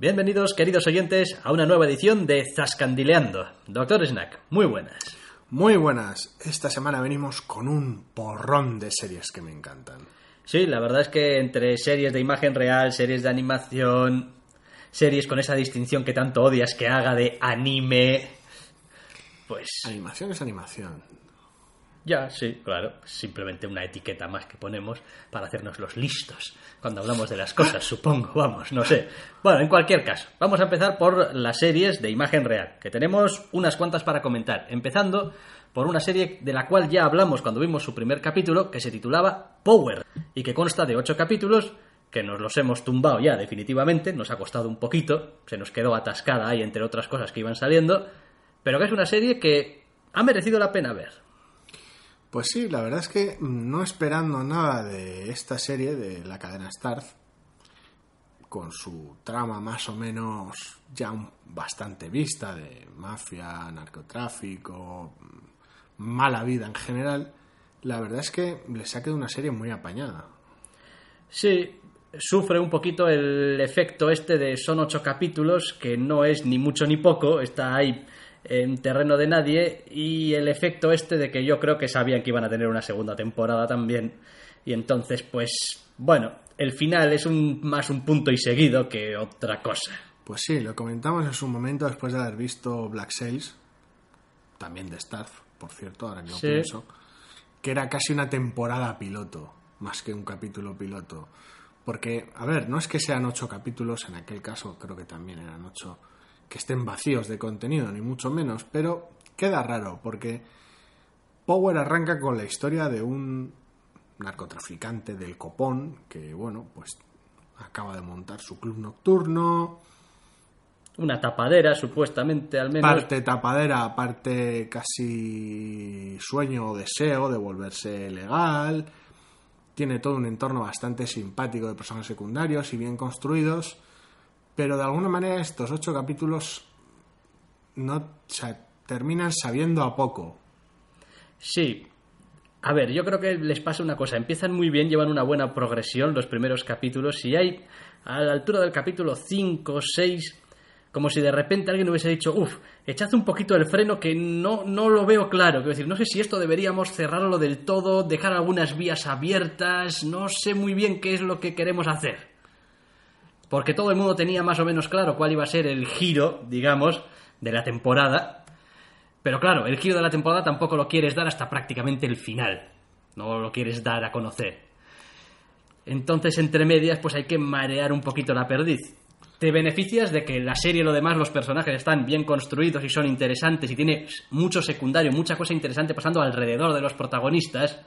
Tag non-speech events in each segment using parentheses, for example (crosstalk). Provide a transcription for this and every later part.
Bienvenidos, queridos oyentes, a una nueva edición de Zascandileando. Doctor Snack, muy buenas. Muy buenas. Esta semana venimos con un porrón de series que me encantan. Sí, la verdad es que entre series de imagen real, series de animación, series con esa distinción que tanto odias que haga de anime, pues... Animación es animación. Ya, sí, claro. Simplemente una etiqueta más que ponemos para hacernos los listos cuando hablamos de las cosas, supongo, vamos, no sé. Bueno, en cualquier caso, vamos a empezar por las series de imagen real, que tenemos unas cuantas para comentar. Empezando por una serie de la cual ya hablamos cuando vimos su primer capítulo, que se titulaba Power, y que consta de ocho capítulos que nos los hemos tumbado ya definitivamente, nos ha costado un poquito, se nos quedó atascada ahí entre otras cosas que iban saliendo, pero que es una serie que ha merecido la pena ver. Pues sí, la verdad es que no esperando nada de esta serie de la cadena Starz, con su trama más o menos ya bastante vista de mafia, narcotráfico, mala vida en general, la verdad es que le ha quedado una serie muy apañada. Sí, sufre un poquito el efecto este de son ocho capítulos, que no es ni mucho ni poco, está ahí en terreno de nadie y el efecto este de que yo creo que sabían que iban a tener una segunda temporada también. Y entonces pues bueno el final es un más un punto y seguido que otra cosa. Pues sí lo comentamos en su momento después de haber visto Black Sails también de Starz por cierto ahora que lo pienso que era casi una temporada piloto más que un capítulo piloto. Porque a ver no es que sean ocho capítulos en aquel caso creo que también eran ocho que estén vacíos de contenido, ni mucho menos, pero queda raro porque Power arranca con la historia de un narcotraficante del copón que, bueno, pues acaba de montar su club nocturno. Una tapadera, supuestamente, al menos. Parte tapadera, parte casi sueño o deseo de volverse legal. Tiene todo un entorno bastante simpático de personajes secundarios y bien construidos pero de alguna manera estos ocho capítulos no terminan sabiendo a poco. Sí. A ver, yo creo que les pasa una cosa. Empiezan muy bien, llevan una buena progresión los primeros capítulos y hay a la altura del capítulo 5, 6, como si de repente alguien hubiese dicho, uff, echad un poquito el freno que no, no lo veo claro. Quiero decir, no sé si esto deberíamos cerrarlo del todo, dejar algunas vías abiertas, no sé muy bien qué es lo que queremos hacer porque todo el mundo tenía más o menos claro cuál iba a ser el giro, digamos, de la temporada. Pero claro, el giro de la temporada tampoco lo quieres dar hasta prácticamente el final. No lo quieres dar a conocer. Entonces, entre medias, pues hay que marear un poquito la perdiz. Te beneficias de que la serie y lo demás, los personajes están bien construidos y son interesantes y tiene mucho secundario, mucha cosa interesante pasando alrededor de los protagonistas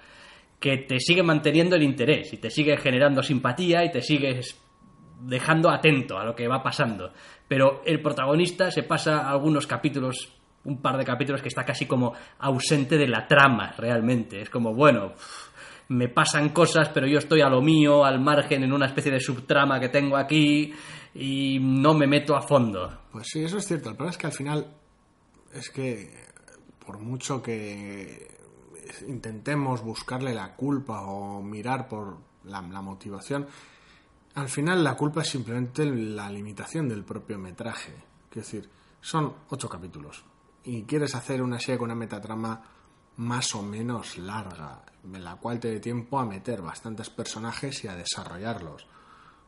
que te sigue manteniendo el interés y te sigue generando simpatía y te sigues dejando atento a lo que va pasando. Pero el protagonista se pasa algunos capítulos, un par de capítulos que está casi como ausente de la trama realmente. Es como, bueno, me pasan cosas, pero yo estoy a lo mío, al margen, en una especie de subtrama que tengo aquí y no me meto a fondo. Pues sí, eso es cierto. El problema es que al final es que por mucho que intentemos buscarle la culpa o mirar por la, la motivación, al final la culpa es simplemente la limitación del propio metraje. Es decir, son ocho capítulos y quieres hacer una serie con una metatrama más o menos larga, en la cual te dé tiempo a meter bastantes personajes y a desarrollarlos.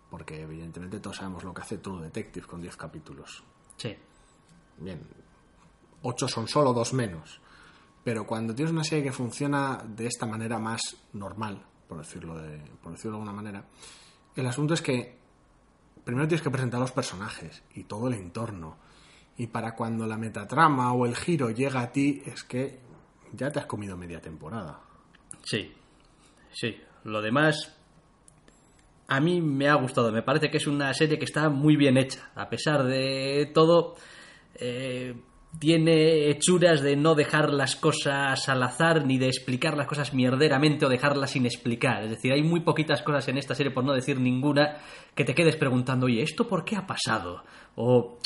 Porque evidentemente todos sabemos lo que hace True Detective con diez capítulos. Sí. Bien, ocho son solo dos menos. Pero cuando tienes una serie que funciona de esta manera más normal, por decirlo de, por decirlo de alguna manera, el asunto es que primero tienes que presentar los personajes y todo el entorno. Y para cuando la metatrama o el giro llega a ti, es que ya te has comido media temporada. Sí, sí. Lo demás a mí me ha gustado. Me parece que es una serie que está muy bien hecha. A pesar de todo, eh, tiene hechuras de no dejar las cosas al azar ni de explicar las cosas mierderamente o dejarlas sin explicar. Es decir, hay muy poquitas cosas en esta serie, por no decir ninguna, que te quedes preguntando, oye, ¿esto por qué ha pasado? O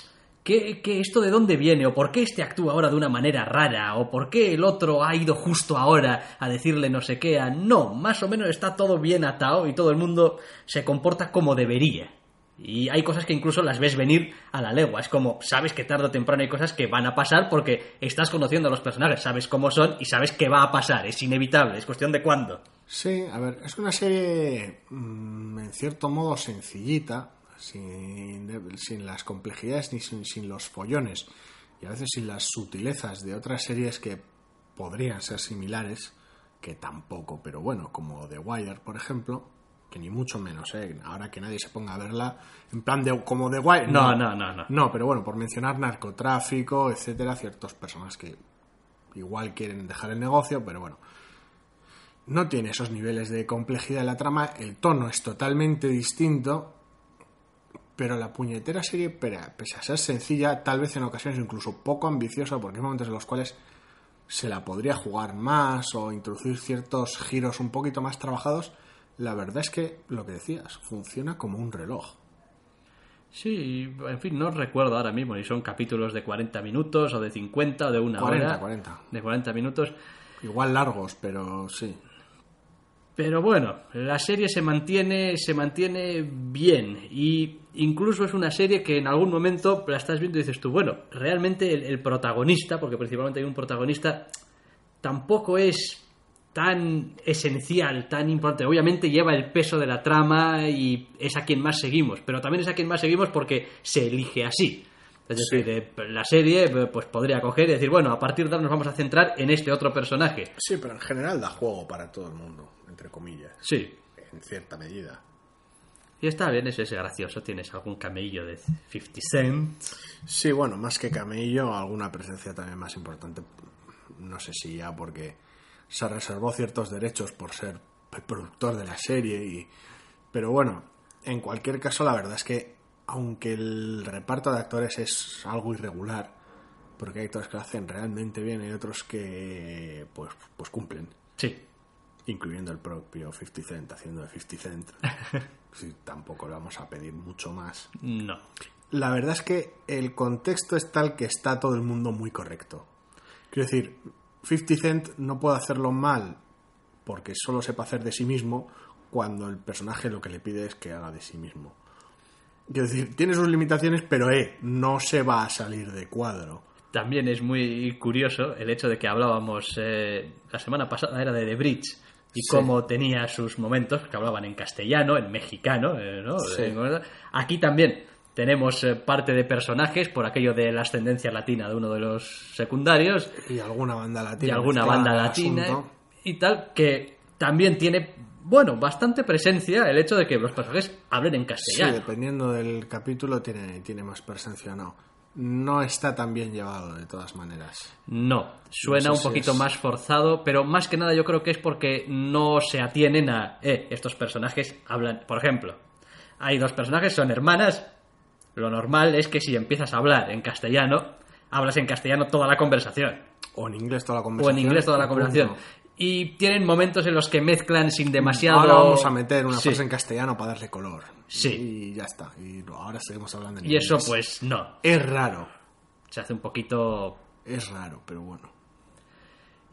¿Qué, ¿Qué, esto de dónde viene? ¿O por qué este actúa ahora de una manera rara? ¿O por qué el otro ha ido justo ahora a decirle no sé qué? No, más o menos está todo bien atado y todo el mundo se comporta como debería. Y hay cosas que incluso las ves venir a la legua. Es como, sabes que tarde o temprano hay cosas que van a pasar porque estás conociendo a los personajes, sabes cómo son y sabes que va a pasar. Es inevitable, es cuestión de cuándo. Sí, a ver, es una serie mmm, en cierto modo sencillita, sin, sin las complejidades ni sin, sin, los follones y a veces sin las sutilezas de otras series que podrían ser similares, que tampoco, pero bueno, como The Wire, por ejemplo, que ni mucho menos, ¿eh? ahora que nadie se ponga a verla, en plan de como The Wire. No, no, no, no. No, pero bueno, por mencionar narcotráfico, etcétera, ciertas personas que igual quieren dejar el negocio, pero bueno. No tiene esos niveles de complejidad en la trama, el tono es totalmente distinto, pero la puñetera serie, pese a ser sencilla, tal vez en ocasiones incluso poco ambiciosa, porque hay momentos en los cuales se la podría jugar más o introducir ciertos giros un poquito más trabajados, la verdad es que lo que decías, funciona como un reloj. Sí, en fin, no recuerdo ahora mismo si son capítulos de 40 minutos o de 50 o de una 40, hora. 40. De 40 minutos. Igual largos, pero sí. Pero bueno, la serie se mantiene, se mantiene bien y incluso es una serie que en algún momento la estás viendo y dices tú, bueno, realmente el, el protagonista, porque principalmente hay un protagonista, tampoco es tan esencial, tan importante. Obviamente lleva el peso de la trama y es a quien más seguimos, pero también es a quien más seguimos porque se elige así. Es decir, sí. la serie pues podría coger y decir, bueno, a partir de ahora nos vamos a centrar en este otro personaje. Sí, pero en general da juego para todo el mundo, entre comillas. Sí. En cierta medida. Y está bien, eso es gracioso. Tienes algún camello de 50 Cent. Sí, bueno, más que camello, alguna presencia también más importante. No sé si ya porque se reservó ciertos derechos por ser el productor de la serie. Y... Pero bueno, en cualquier caso, la verdad es que aunque el reparto de actores es algo irregular, porque hay actores que lo hacen realmente bien y otros que pues, pues cumplen. Sí. Incluyendo el propio 50 Cent haciendo de 50 Cent. (laughs) sí, tampoco le vamos a pedir mucho más. No. La verdad es que el contexto es tal que está todo el mundo muy correcto. Quiero decir, 50 Cent no puede hacerlo mal porque solo sepa hacer de sí mismo cuando el personaje lo que le pide es que haga de sí mismo. Quiero decir, tiene sus limitaciones, pero eh, no se va a salir de cuadro. También es muy curioso el hecho de que hablábamos eh, la semana pasada, era de The Bridge, y sí. cómo tenía sus momentos, que hablaban en castellano, en mexicano, eh, ¿no? Sí. Aquí también tenemos eh, parte de personajes por aquello de la ascendencia latina de uno de los secundarios. Y alguna banda latina. Y alguna banda latina. Asunto. Y tal, que también tiene bueno, bastante presencia el hecho de que los personajes hablen en castellano. Sí, dependiendo del capítulo tiene, tiene más presencia o no. No está tan bien llevado de todas maneras. No, suena No sé un si poquito es- más forzado, pero más que nada yo creo que es porque no se atienen a, eh, estos personajes hablan, por ejemplo, hay dos personajes, son hermanas, lo normal es que si empiezas a hablar en castellano, hablas en castellano toda la conversación, O en inglés toda la o conversación. en inglés toda la conversación. Y tienen momentos en los que mezclan sin demasiado... Ahora vamos a meter una Sí. frase en castellano para darle color. Sí. Y ya está. Y ahora seguimos hablando en Y eso inglés. pues no, Es raro. se hace un poquito Es raro, pero bueno.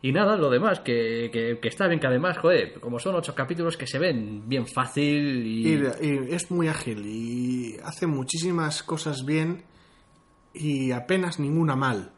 Y nada, lo demás, que, que, que está bien, que además, joder, como son ocho capítulos que se ven bien fácil y... Y, y es muy ágil y hace muchísimas cosas bien y apenas ninguna mal.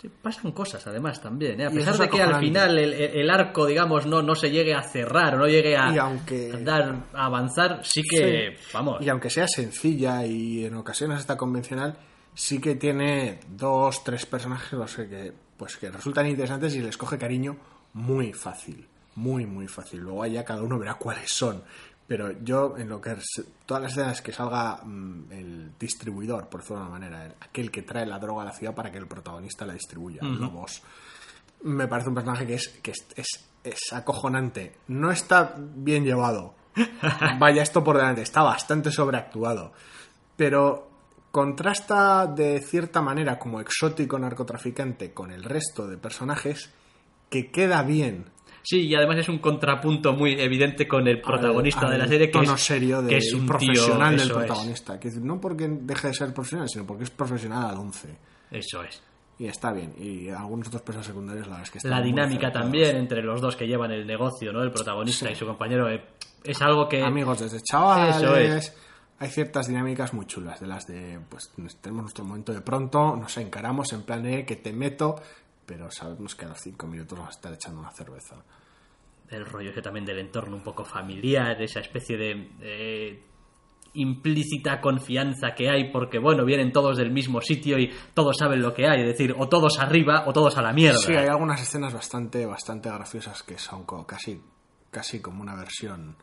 Sí, pasan cosas además también, ¿eh? A pesar de que al final el, el- arco, digamos, no, no se llegue a cerrar o no llegue a, aunque- dar, a avanzar, sí que, vamos, Y aunque sea sencilla y en ocasiones está convencional, sí que tiene dos, tres personajes no sé, que, pues, que resultan interesantes y les coge cariño muy fácil. Muy, muy fácil. Luego ya cada uno verá cuáles son. Pero yo, en lo que es, todas las escenas que salga mm, el distribuidor, por decirlo de una manera, el- aquel que trae la droga a la ciudad para que el protagonista la distribuya, Lobos, me parece un personaje que es, que es, es, es acojonante. No está bien llevado, (laughs) vaya esto por delante, está bastante sobreactuado. Pero contrasta de cierta manera como exótico narcotraficante con el resto de personajes que queda bien. Sí, y además es un contrapunto muy evidente con el protagonista al- de la serie, que tono es, serio de- que es un profesional tío, del eso es. protagonista. Que no porque deje de ser profesional, sino porque es profesional al 11. Eso es. Y está bien. Y algunos otros personajes secundarios, la verdad es que están La dinámica también entre los dos que llevan el negocio, ¿no? El protagonista y su compañero eh, es algo que Amigos desde chavales. Eso es. Hay ciertas dinámicas muy chulas, de las de, pues tenemos nuestro momento de pronto, nos encaramos en plan de que te meto, pero sabemos que a los cinco minutos vas a estar echando una cerveza. el rollo ese también del entorno un poco familiar, esa especie de eh, implícita confianza que hay porque, bueno, vienen todos del mismo sitio y todos saben lo que hay, es decir, o todos arriba o todos a la mierda. Sí, hay algunas escenas bastante, bastante graciosas que son co- casi, casi como una versión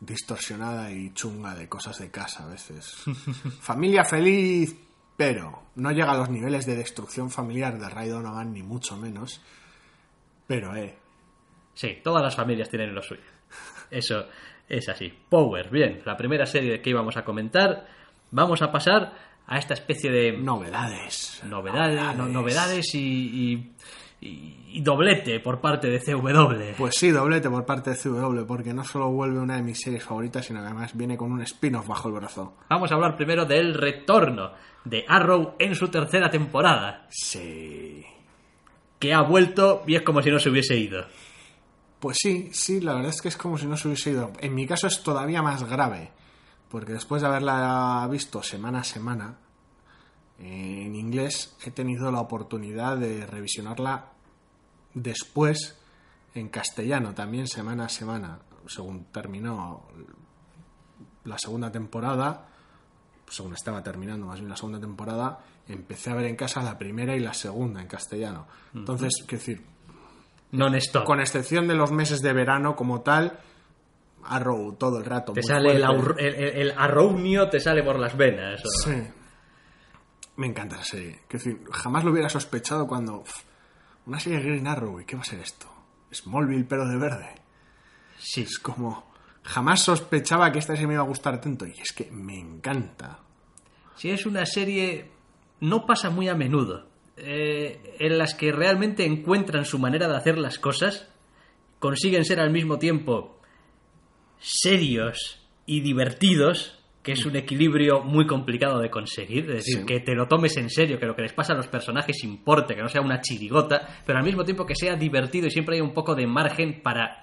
distorsionada y chunga de cosas de casa a veces. (laughs) Familia feliz, pero no llega a los niveles de destrucción familiar de Ray Donovan, ni mucho menos. Pero, eh, Sí, todas las familias tienen lo suyo. Eso es así. Power, bien, la primera serie que íbamos a comentar. Vamos a pasar a esta especie de novedades. novedades, no- novedades y, y- y- y doblete por parte de CW. Pues sí, doblete por parte de CW, porque no solo vuelve una de mis series favoritas, sino que además viene con un spin-off bajo el brazo. Vamos a hablar primero del retorno de Arrow en su tercera temporada, Sí. que ha vuelto y es como si no se hubiese ido. Pues sí, sí, la verdad es que es como si no se hubiese ido. En mi caso es todavía más grave, porque después de haberla visto semana a semana en inglés, he tenido la oportunidad de revisionarla después en castellano, también semana a semana, según terminó la segunda temporada, según estaba terminando más bien la segunda temporada, empecé a ver en casa la primera y la segunda en castellano. Entonces, quiero decir, con excepción de los meses de verano como tal, Arrow todo el rato. Te sale el, el, el- el arrownio, te sale por las venas. o- Sí. Me encanta esa serie. Decir, jamás lo hubiera sospechado cuando. una serie de Green Arrow, ¿y qué va a ser esto? Smallville, pero de verde. Sí, Es como. Jamás sospechaba que esta serie me iba a gustar tanto. Y es que me encanta. Sí, es una serie. No pasa muy a menudo. eh, en las que realmente encuentran su manera de hacer las cosas. Consiguen ser al mismo tiempo serios y divertidos. Que es un equilibrio muy complicado de conseguir. Es decir, Sí. que te lo tomes en serio, que lo que les pasa a los personajes importe, que no sea una chirigota, pero al mismo tiempo que sea divertido y siempre hay un poco de margen para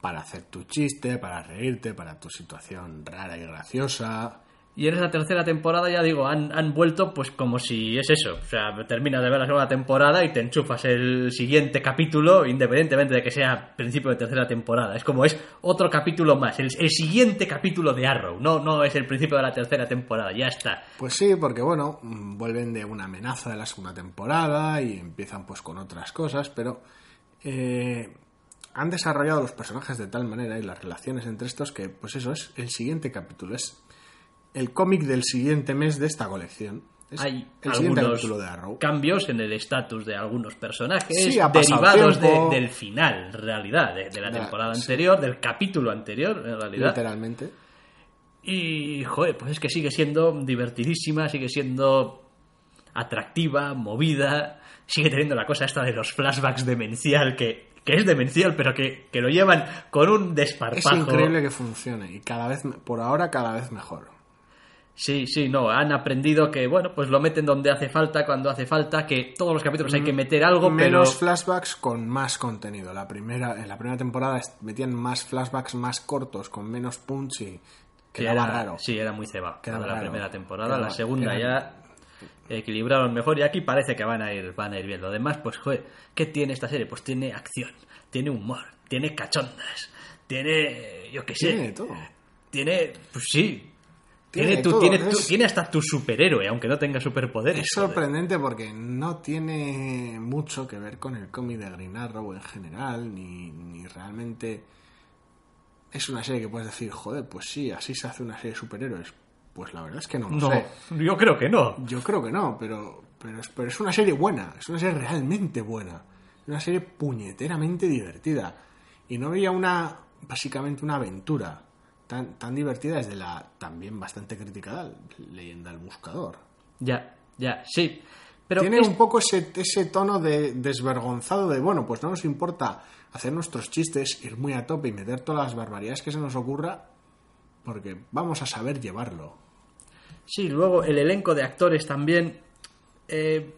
Para hacer tu chiste, para reírte, para tu situación rara y graciosa. Y en esa tercera temporada, ya digo, han, han vuelto pues como si es eso. O sea, terminas de ver la segunda temporada y te enchufas el siguiente capítulo, independientemente de que sea principio de tercera temporada. Es como es otro capítulo más, el, el siguiente capítulo de Arrow. No, no es el principio de la tercera temporada, ya está. Pues sí, porque bueno, mm, vuelven de una amenaza de la segunda temporada y empiezan pues con otras cosas, pero eh, han desarrollado los personajes de tal manera y las relaciones entre estos que pues eso es el siguiente capítulo, es el cómic del siguiente mes de esta colección. Es Hay el siguiente algunos capítulo de Arrow. cambios en el estatus de algunos personajes Sí, derivados de- del final, en realidad, de, de la temporada sí. anterior, del capítulo anterior, en realidad. Literalmente. Y, joder, pues es que sigue siendo divertidísima, sigue siendo atractiva, movida, sigue teniendo la cosa esta de los flashbacks demencial, que, que es demencial, pero que, que lo llevan con un Es desparpajo. increíble que funcione y cada vez, por ahora cada vez mejor. Sí, sí, no, han aprendido que, bueno, pues lo meten donde hace falta, cuando hace falta, que todos los capítulos hay que meter algo, Mm, Menos pero... flashbacks con más contenido. La primera, en la primera temporada metían más flashbacks más cortos, con menos punch y quedaba era, raro. Sí, era muy cebado. Quedaba la raro. primera temporada, Quedaba- la segunda era- ya equilibraron mejor y aquí parece que van a ir van a ir bien. Lo demás, pues, joder, ¿qué tiene esta serie? Pues tiene acción, tiene humor, tiene cachondas, tiene, yo qué sé, Tiene todo. tiene, pues sí, Tiene tiene, de tu- todo, tiene, tu- es- tiene hasta tu superhéroe, aunque no tenga superpoderes. Es joder. sorprendente porque no tiene mucho que ver con el cómic de Green Arrow en general, ni, ni realmente es una serie que puedes decir, joder, pues sí, así se hace una serie de superhéroes. Pues la verdad es que no lo No, sé. yo creo que no. Yo creo que no, pero, pero, es, pero es una serie buena, es una serie realmente buena. Es una serie puñeteramente divertida. Y no veía una básicamente una aventura tan, tan divertida desde la también bastante criticada leyenda del buscador. Ya, ya, sí. Pero Tiene es- un poco ese, ese tono de desvergonzado de, bueno, pues no nos importa hacer nuestros chistes, ir muy a tope y meter todas las barbaridades que se nos ocurra, porque vamos a saber llevarlo. Sí, luego el elenco de actores también eh,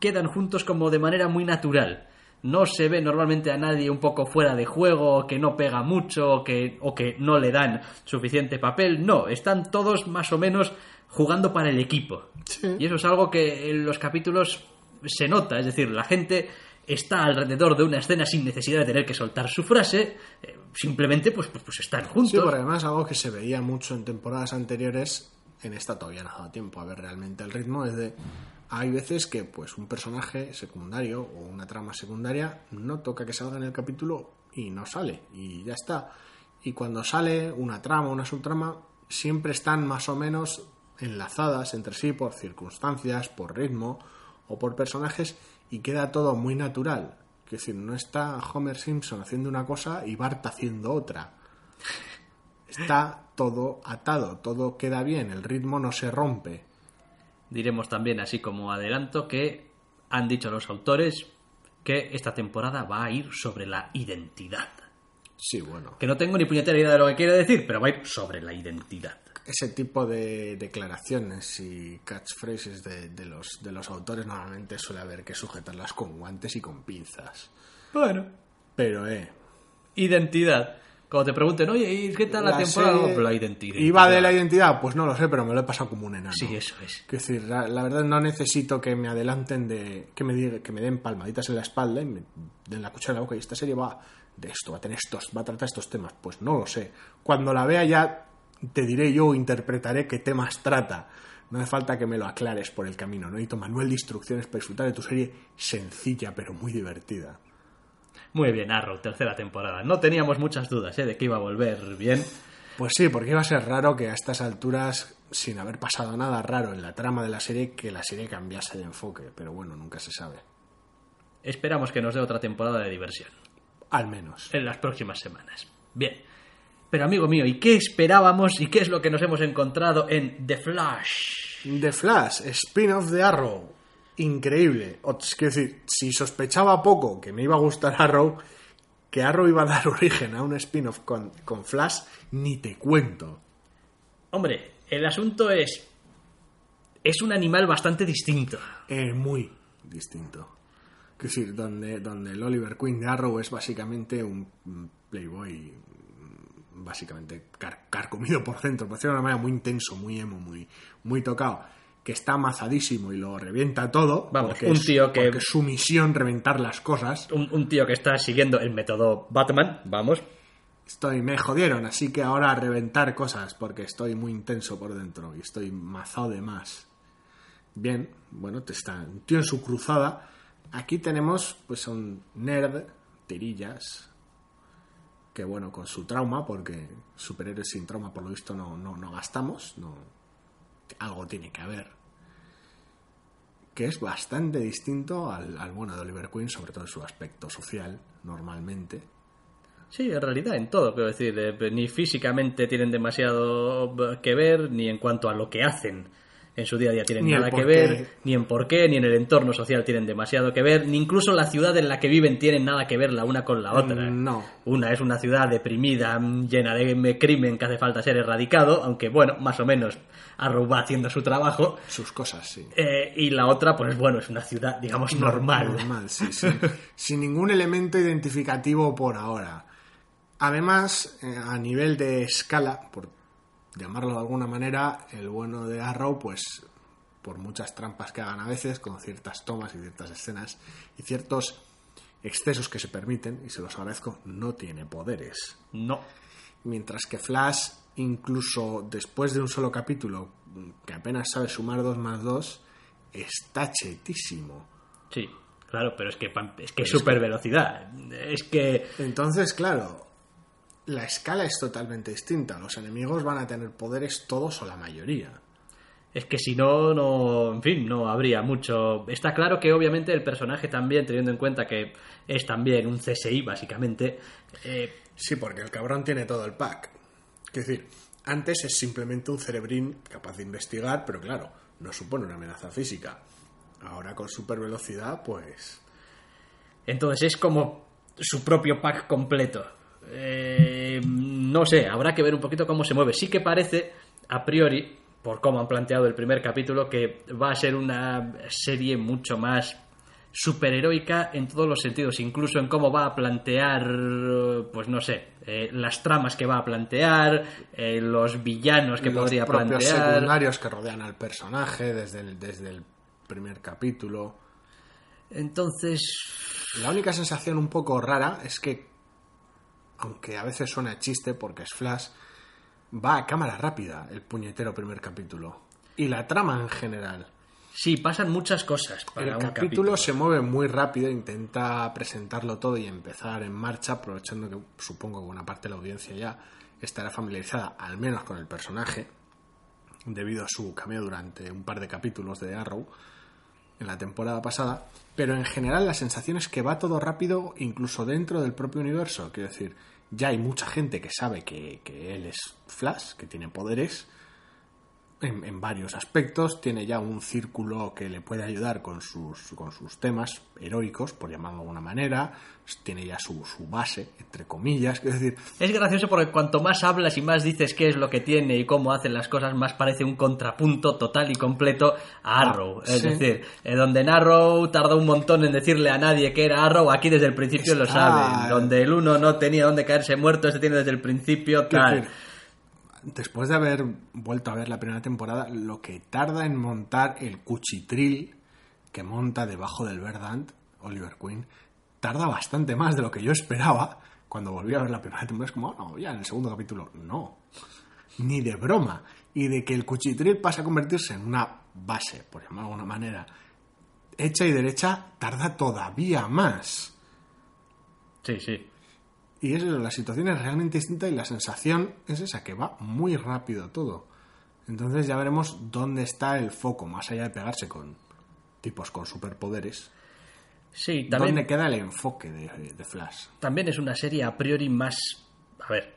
quedan juntos como de manera muy natural. No se ve normalmente a nadie un poco fuera de juego, que no pega mucho, o que, o que no le dan suficiente papel. No, están todos más o menos jugando para el equipo. Sí. Y eso es algo que en los capítulos se nota, es decir, la gente está alrededor de una escena sin necesidad de tener que soltar su frase, eh, simplemente pues, pues, pues están juntos. Sí, porque además algo que se veía mucho en temporadas anteriores, en esta todavía no ha dado tiempo a ver realmente el ritmo, es de hay veces que pues un personaje secundario o una trama secundaria no toca que salga en el capítulo y no sale y ya está. Y cuando sale una trama, una subtrama, siempre están más o menos enlazadas entre sí por circunstancias, por ritmo o por personajes y queda todo muy natural. Es decir, no está Homer Simpson haciendo una cosa y Bart haciendo otra está todo atado, todo queda bien, el ritmo no se rompe. Diremos también, así como adelanto, que han dicho los autores que esta temporada va a ir sobre la identidad. Sí, bueno. Que no tengo ni puñetera idea de lo que quiere decir, pero va a ir sobre la identidad. Ese tipo de declaraciones y catchphrases de, de los, de los autores normalmente suele haber que sujetarlas con guantes y con pinzas. Bueno. Pero, eh. Identidad. Cuando te pregunten, oye, ¿y qué tal la, temporada? serie Oh, la identidad. ¿Iba de la identidad? Pues no lo sé, pero me lo he pasado como un enano. Sí, eso es. Es decir, la, la verdad no necesito que me adelanten de. que me, diga- que me den palmaditas en la espalda y me den la cuchara en la boca. Y esta serie va de esto, va a tener estos, va a tratar estos temas. Pues no lo sé. Cuando la vea ya te diré yo, interpretaré qué temas trata. No hace falta que me lo aclares por el camino. No necesito manual de instrucciones para disfrutar de tu serie sencilla pero muy divertida. Muy bien, Arrow, tercera temporada. No teníamos muchas dudas ¿eh? de que iba a volver bien. Pues sí, porque iba a ser raro que a estas alturas, sin haber pasado nada raro en la trama de la serie, que la serie cambiase de enfoque. Pero bueno, nunca se sabe. Esperamos que nos dé otra temporada de diversión. Al menos. en las próximas semanas. Bien. Pero amigo mío, ¿y qué esperábamos y qué es lo que nos hemos encontrado en The Flash? The Flash, spin-off de Arrow. Increíble. O- Es decir, si sospechaba poco que me iba a gustar Arrow, que Arrow iba a dar (laughs) origen a un spin-off con, con Flash, ni te cuento. Hombre, el asunto es... Es un animal bastante distinto. Es muy distinto. Es decir, donde, donde el Oliver Queen de Arrow es básicamente un playboy básicamente car- carcomido por dentro, por decirlo de una manera muy intenso, muy emo, muy, muy tocado, que está amazadísimo y lo revienta todo. Vamos, un es- tío que- porque es su misión reventar las cosas. Un, un tío que está siguiendo el método Batman, vamos. Estoy, me jodieron, así que ahora a reventar cosas porque estoy muy intenso por dentro y estoy mazado de más. Bien, bueno, te está un tío en su cruzada. Aquí tenemos pues a un nerd, tirillas, que bueno, con su trauma, porque superhéroes sin trauma por lo visto no, no, no gastamos, no, algo tiene que haber. Que es bastante distinto al, al bueno de Oliver Queen, sobre todo en su aspecto social, normalmente. Sí, en realidad en todo, quiero decir, eh, ni físicamente tienen demasiado eh, que ver, ni en cuanto a lo que hacen en su día a día tienen Ni nada que ver, qué. ni en por qué, ni en el entorno social tienen demasiado que ver, ni incluso la ciudad en la que viven tienen nada que ver la una con la otra. Mm, no. Una es una ciudad deprimida, llena de crimen que hace falta ser erradicado, aunque bueno, más o menos Arrow va haciendo su trabajo. Sus cosas, sí. Eh, y la otra, pues bueno, es una ciudad, digamos, normal. Normal, sí, sí. (laughs) Sin ningún elemento identificativo por ahora. Además, eh, a nivel de escala, por llamarlo de alguna manera, el bueno de Arrow, pues por muchas trampas que hagan a veces, con ciertas tomas y ciertas escenas y ciertos excesos que se permiten, y se los agradezco, no tiene poderes. No. Mientras que Flash, incluso después de un solo capítulo, que apenas sabe sumar 2 más 2, está chetísimo. Sí, claro, pero es que es que es super velocidad. Es que Entonces, claro, la escala es totalmente distinta. Los enemigos van a tener poderes todos o la mayoría. Es que si no, no, en fin, no habría mucho. Está claro que obviamente el personaje también, teniendo en cuenta que es también un CSI básicamente, eh, Sí, porque el cabrón tiene todo el pack. Es decir, antes es simplemente un cerebrín capaz de investigar, pero claro, no supone una amenaza física. Ahora con super velocidad, pues. Entonces es como su propio pack completo. Eh, no sé, habrá que ver un poquito cómo se mueve. Sí que parece, a priori, por cómo han planteado el primer capítulo, que va a ser una serie mucho más superheroica en todos los sentidos, incluso en cómo va a plantear, pues no sé, eh, las tramas que va a plantear, eh, los villanos que los podría propios plantear. secundarios que rodean al personaje desde el, desde el primer capítulo. Entonces, La única sensación un poco rara es que, aunque a veces suena chiste porque es Flash, va a cámara rápida el puñetero primer capítulo. Y la trama en general. sí, pasan muchas cosas para el un capítulo, capítulo. se mueve muy rápido, intenta presentarlo todo y empezar en marcha, aprovechando que supongo que buena parte de la audiencia ya estará familiarizada, al menos con el personaje, debido a su cameo durante un par de capítulos de Arrow en la temporada pasada. Pero en general la sensación es que va todo rápido, incluso dentro del propio universo. Quiero decir, ya hay mucha gente que sabe que, que él es Flash, que tiene poderes en, en varios aspectos, tiene ya un círculo que le puede ayudar con sus, con sus temas heroicos, por llamarlo de alguna manera, tiene ya su, su base, entre comillas, es decir, Es gracioso porque cuanto más hablas y más dices qué es lo que tiene y cómo hacen las cosas, más parece un contrapunto total y completo a Arrow. Ah, es sí. decir, eh, donde en Arrow tardó un montón en decirle a nadie que era Arrow, aquí desde el principio lo saben. Donde el uno no tenía dónde caerse muerto, este tiene desde el principio tal. decir, después de haber vuelto a ver la primera temporada, lo que tarda en montar el cuchitril que monta debajo del Verdant, Oliver Queen, tarda bastante más de lo que yo esperaba cuando volví a ver la primera temporada. Es como, "Oh, no, ya en el segundo capítulo, no. Ni de broma. Y de que el cuchitril pasa a convertirse en una base, por llamarlo de alguna manera, hecha y derecha, tarda todavía más. Sí, sí. Y es eso, la situación es realmente distinta y la sensación es esa, que va muy rápido todo. Entonces ya veremos dónde está el foco, más allá de pegarse con tipos con superpoderes. Sí, también, ¿Dónde queda el enfoque de, de Flash? también es una serie a priori más... A ver,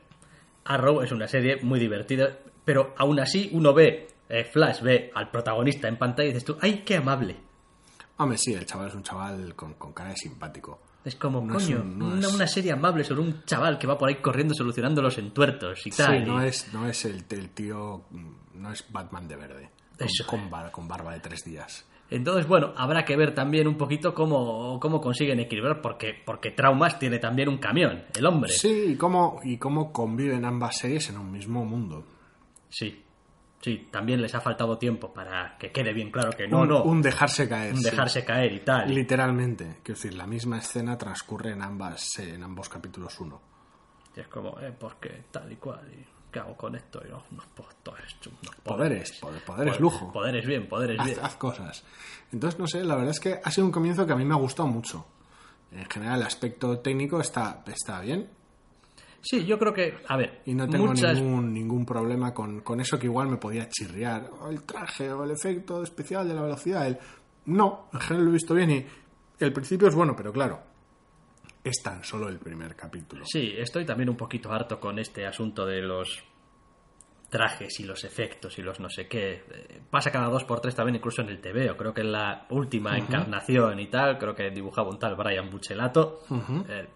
Arrow es una serie muy divertida, pero aún así uno ve, eh, Flash ve al protagonista en pantalla y dices tú, ¡ay, qué amable! Hombre, sí, el chaval es un chaval con, con cara de simpático. Es como, No es coño, un- no una, es- una serie amable sobre un chaval que va por ahí corriendo solucionando los entuertos y tal. Sí, no y- es, no es el, el tío, mm, no es Batman de verde, con, Eso. con bar- con barba de tres días. Entonces, bueno, habrá que ver también un poquito cómo, cómo consiguen equilibrar, porque, porque Traumas tiene también un camión, el hombre. Sí, y cómo, y cómo conviven ambas series en un mismo mundo. Sí, sí, también les ha faltado tiempo para que quede bien claro que no, un, no, un dejarse caer. un sí. dejarse caer y tal. Literalmente, quiero decir, la misma escena transcurre en ambas en ambos capítulos 1. Y es como, eh, porque tal y cual, y ¿qué hago con esto? Y no, unos poderes, unos Poderes, poder- poderes Poder- lujo. Poderes bien, poderes bien. Haz cosas. Entonces, no sé, la verdad es que ha sido un comienzo que a mí me ha gustado mucho. En general, el aspecto técnico está, está bien Sí, yo creo que, a ver, y no tengo muchas, ningún, ningún problema con, con eso que igual me podía chirriar. O el traje o el efecto especial de la velocidad. El... No, en general lo he visto bien y el principio es bueno, pero claro, es tan solo el primer capítulo. Sí, estoy también un poquito harto con este asunto de los trajes y los efectos y los no sé qué. Eh, Pasa cada dos por tres también incluso en el TV. Creo que en la última encarnación y tal, creo que dibujaba un tal Brian Buchelato. Eh,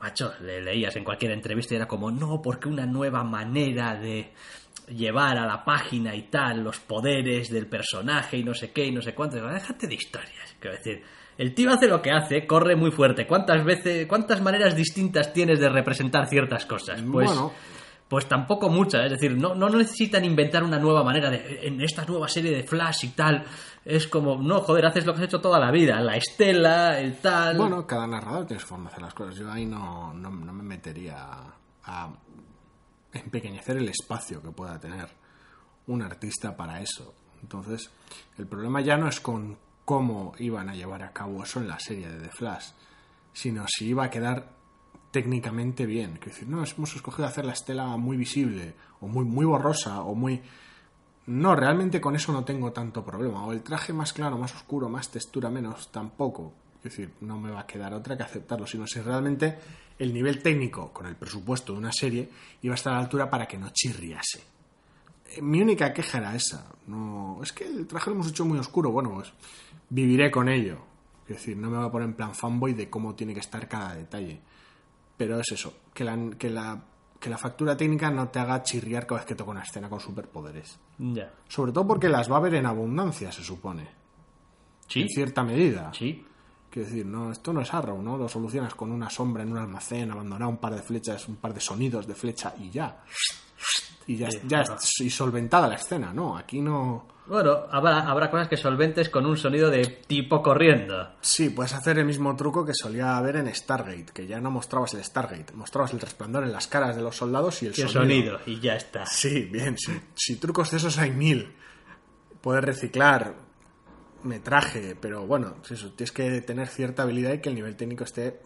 macho, le leías en cualquier entrevista y era como, no, porque una nueva manera de llevar a la página y tal los poderes del personaje y no sé qué y no sé cuánto. Déjate de historias. Quiero decir, el tío hace lo que hace, corre muy fuerte. ¿Cuántas veces, cuántas maneras distintas tienes de representar ciertas cosas? Pues. Pues tampoco muchas. Es decir, no, no necesitan inventar una nueva manera de, en esta nueva serie de Flash y tal. Es como, no, joder, haces lo que has hecho toda la vida. La estela, el tal. Bueno, cada narrador tiene su forma de hacer las cosas. Yo ahí no, no, no me metería a empequeñecer el espacio que pueda tener un artista para eso. Entonces, el problema ya no es con cómo iban a llevar a cabo eso en la serie de The Flash, sino si iba a quedar técnicamente bien. Que decir, no, hemos escogido hacer la estela muy visible, o muy, muy borrosa, o muy... no, realmente con eso no tengo tanto problema. O el traje más claro, más oscuro, más textura, menos, tampoco. Es decir, no me va a quedar otra que aceptarlo, sino si realmente el nivel técnico con el presupuesto de una serie iba a estar a la altura para que no chirriase. Eh, Mi única queja era esa. No, es que el traje lo hemos hecho muy oscuro. Bueno, pues viviré con ello. Es decir, no me voy a poner en plan fanboy de cómo tiene que estar cada detalle. Pero es eso, que la, que la, que la factura técnica no te haga chirriar cada vez que toca una escena con superpoderes. Ya. Sobre todo porque las va a haber en abundancia, se supone. Sí. En cierta medida. Sí. Quiero decir, no, esto no es Arrow, ¿no? Lo solucionas con una sombra en un almacén, abandonar un par de flechas, un par de sonidos de flecha y ya. Y ya, Sí, ya claro. y solventada la escena, ¿no? Aquí no. Bueno, habrá, habrá cosas que solventes con un sonido de tipo corriendo. Sí, puedes hacer el mismo truco que solía haber en Stargate, que ya no mostrabas el Stargate, mostrabas el resplandor en las caras de los soldados y el, Y el sonido. sonido, y ya está. Sí, bien, sí. Si trucos de esos hay mil. Poder reciclar metraje, pero bueno, es eso, tienes que tener cierta habilidad y que el nivel técnico esté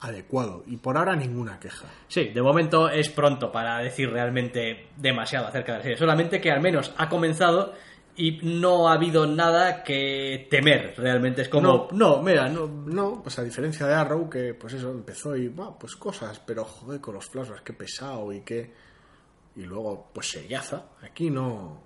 adecuado. Y por ahora ninguna queja. Sí, de momento es pronto para decir realmente demasiado acerca de la serie. Solamente que al menos ha comenzado y no ha habido nada que temer. Realmente es como, no, mira, no, No, pues a diferencia de Arrow, que pues eso, empezó y, va, pues cosas, pero joder, con los flashbacks, qué pesado y qué... Y luego, pues seriaza. Aquí no...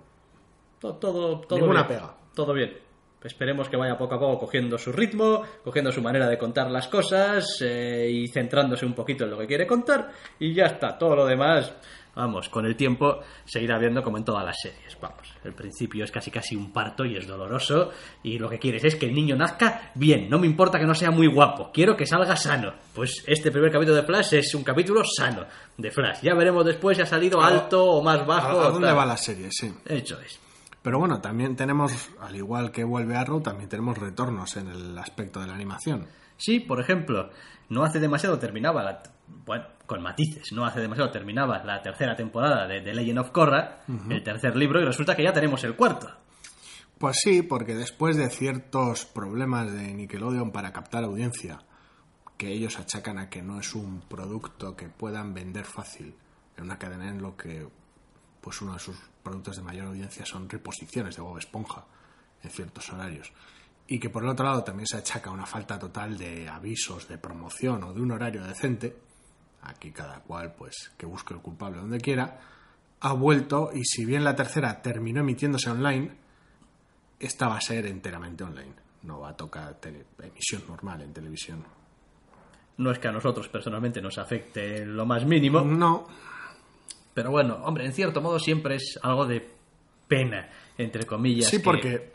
to- todo, todo Ninguna bien. pega. Todo bien. Esperemos que vaya poco a poco cogiendo su ritmo, cogiendo su manera de contar las cosas eh, y centrándose un poquito en lo que quiere contar y ya está. Todo lo demás, vamos, con el tiempo se irá viendo como en todas las series. Vamos, el principio es casi casi un parto y es doloroso y lo que quieres es que el niño nazca bien. No me importa que no sea muy guapo, quiero que salga sano. Pues este primer capítulo de Flash es un capítulo sano de Flash. Ya veremos después si ha salido alto o más bajo. ¿A, a o dónde tal. va la serie? Sí. Hecho es. Pero bueno, también tenemos, al igual que vuelve Arrow, también tenemos retornos en el aspecto de la animación. Sí, por ejemplo, no hace demasiado terminaba la. Bueno, con matices, no hace demasiado terminaba la tercera temporada de The Legend of Korra, el tercer libro, y resulta que ya tenemos el cuarto. Pues sí, porque después de ciertos problemas de Nickelodeon para captar audiencia, que ellos achacan a que no es un producto que puedan vender fácil en una cadena en lo que pues uno de sus productos de mayor audiencia son reposiciones de Bob Esponja en ciertos horarios. Y que por el otro lado también se achaca una falta total de avisos, de promoción o de un horario decente, aquí cada cual pues que busque el culpable donde quiera, ha vuelto y si bien la tercera terminó emitiéndose online, esta va a ser enteramente online. No va a tocar tele- emisión normal en televisión. No es que a nosotros personalmente nos afecte lo más mínimo, No, pero bueno, hombre, en cierto modo siempre es algo de pena, entre comillas. sí, que- porque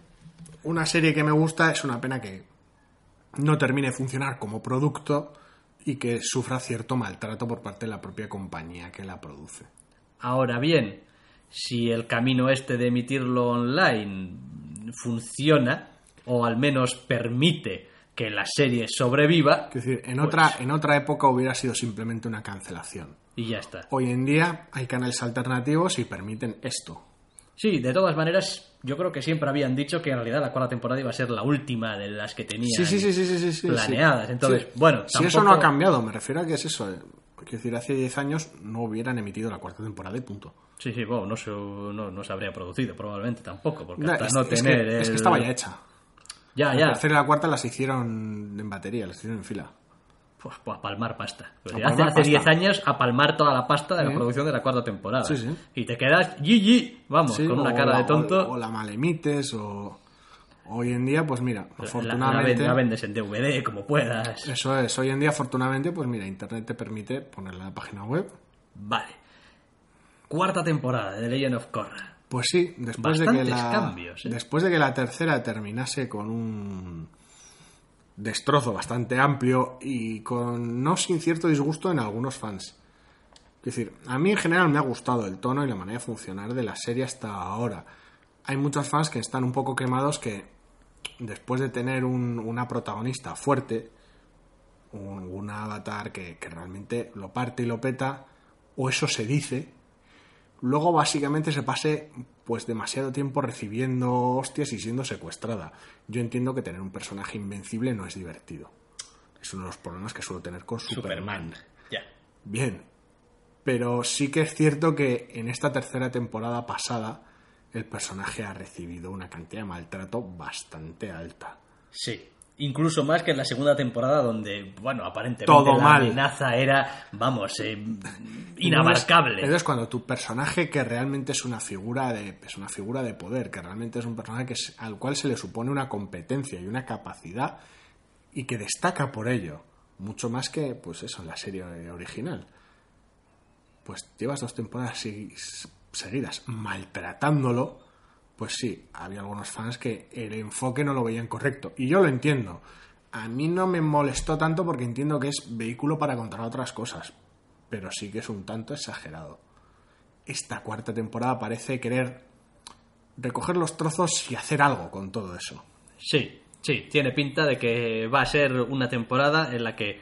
una serie que me gusta es una pena que no termine de funcionar como producto y que sufra cierto maltrato por parte de la propia compañía que la produce. Ahora bien, si el camino este de emitirlo online funciona, o al menos permite que la serie sobreviva, Es decir, en Pues- otra, en otra época hubiera sido simplemente una cancelación. Y ya está. Hoy en día hay canales alternativos y permiten esto. Sí, de todas maneras, yo creo que siempre habían dicho que en realidad la cuarta temporada iba a ser la última de las que tenían Sí, sí, sí, planeadas. Entonces, bueno, Si eso no tampoco- ha cambiado, me refiero a que es eso. eh. Quiero decir, hace 10 años no hubieran emitido la cuarta temporada y punto. Sí, sí, bueno, no se, no, no se habría producido probablemente tampoco, porque No, hasta es, no es que, tener es que estaba ya hecha. Ya, La ya. tercera y la cuarta las hicieron en batería, las hicieron en fila. Pues, pues a palmar pasta. Pues A hace palmar hace pasta. 10 años a palmar toda la pasta de la producción de la cuarta temporada. Sí, sí. Y te quedas GG, vamos, Sí, con una cara la- de tonto. O, o la malemites, o. Hoy en día, pues mira, La- la, afortunadamente. ven- la vendes en DVD como puedas. Eso es, hoy en día, afortunadamente, pues mira, Internet te permite ponerla en la página web. Vale. Cuarta temporada de The Legend of Korra. Pues sí, después de que la. cambios, ¿eh? Después de que la tercera terminase con un destrozo bastante amplio y con no sin cierto disgusto en algunos fans. Es decir, a mí en general me ha gustado el tono y la manera de funcionar de la serie hasta ahora. Hay muchos fans que están un poco quemados que después de tener un- una protagonista fuerte, un, avatar que realmente lo parte y lo peta, o eso se dice, luego básicamente se pase pues demasiado tiempo recibiendo hostias y siendo secuestrada. Yo entiendo que tener un personaje invencible no es divertido. Es uno de los problemas que suelo tener con Superman. Superman. Ya. Bien. Pero sí que es cierto que en esta tercera temporada pasada el personaje ha recibido una cantidad de maltrato bastante alta. Sí. Incluso más que en la segunda temporada, donde, bueno, aparentemente Todo la mal. amenaza era, vamos, eh, inabarcable. Entonces, cuando tu personaje que realmente es una figura de es una figura de poder, que realmente es un personaje que es- al cual se le supone una competencia y una capacidad y que destaca por ello, mucho más que pues eso en la serie original. Pues llevas dos temporadas segui- seguidas maltratándolo, pues sí, había algunos fans que el enfoque no lo veían correcto. Y yo lo entiendo. A mí no me molestó tanto porque entiendo que es vehículo para contar otras cosas. Pero sí que es un tanto exagerado. Esta cuarta temporada parece querer recoger los trozos y hacer algo con todo eso. Sí, sí, tiene pinta de que va a ser una temporada en la que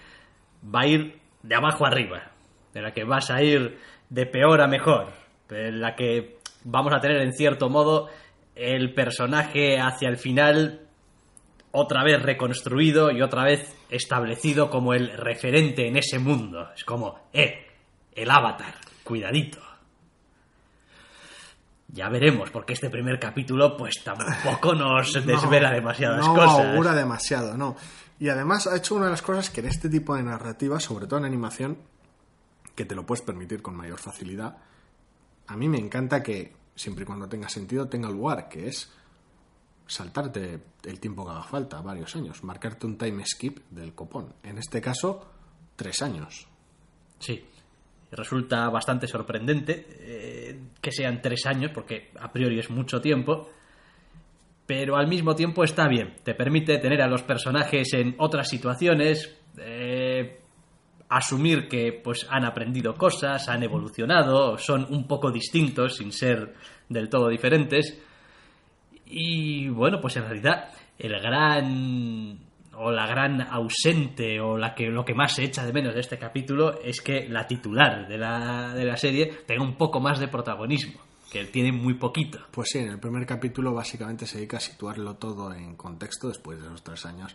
va a ir de abajo arriba, en la que vas a ir de peor a mejor, en la que vamos a tener en cierto modo el personaje hacia el final otra vez reconstruido y otra vez establecido como el referente en ese mundo. Es como, eh, el avatar, cuidadito. Ya veremos, porque este primer capítulo pues tampoco nos (laughs) desvela demasiadas no cosas. augura demasiado, no. Y además ha hecho una de las cosas que en este tipo de narrativa, sobre todo en animación, que te lo puedes permitir con mayor facilidad, a mí me encanta que, siempre y cuando tenga sentido, tenga lugar, que es saltarte el tiempo que haga falta, varios años, marcarte un time skip del copón. En este caso, tres años. Sí. Resulta bastante sorprendente eh, que sean tres años, porque a priori es mucho tiempo, pero al mismo tiempo está bien. Te permite tener a los personajes en otras situaciones, eh, asumir que pues han aprendido cosas, han evolucionado, son un poco distintos sin ser del todo diferentes. Y bueno, pues en realidad el gran o la gran ausente o la que lo que más se echa de menos de este capítulo es que la titular de la, de la serie tenga un poco más de protagonismo, que tiene muy poquito. Pues sí, en el primer capítulo básicamente se dedica a situarlo todo en contexto después de esos tres años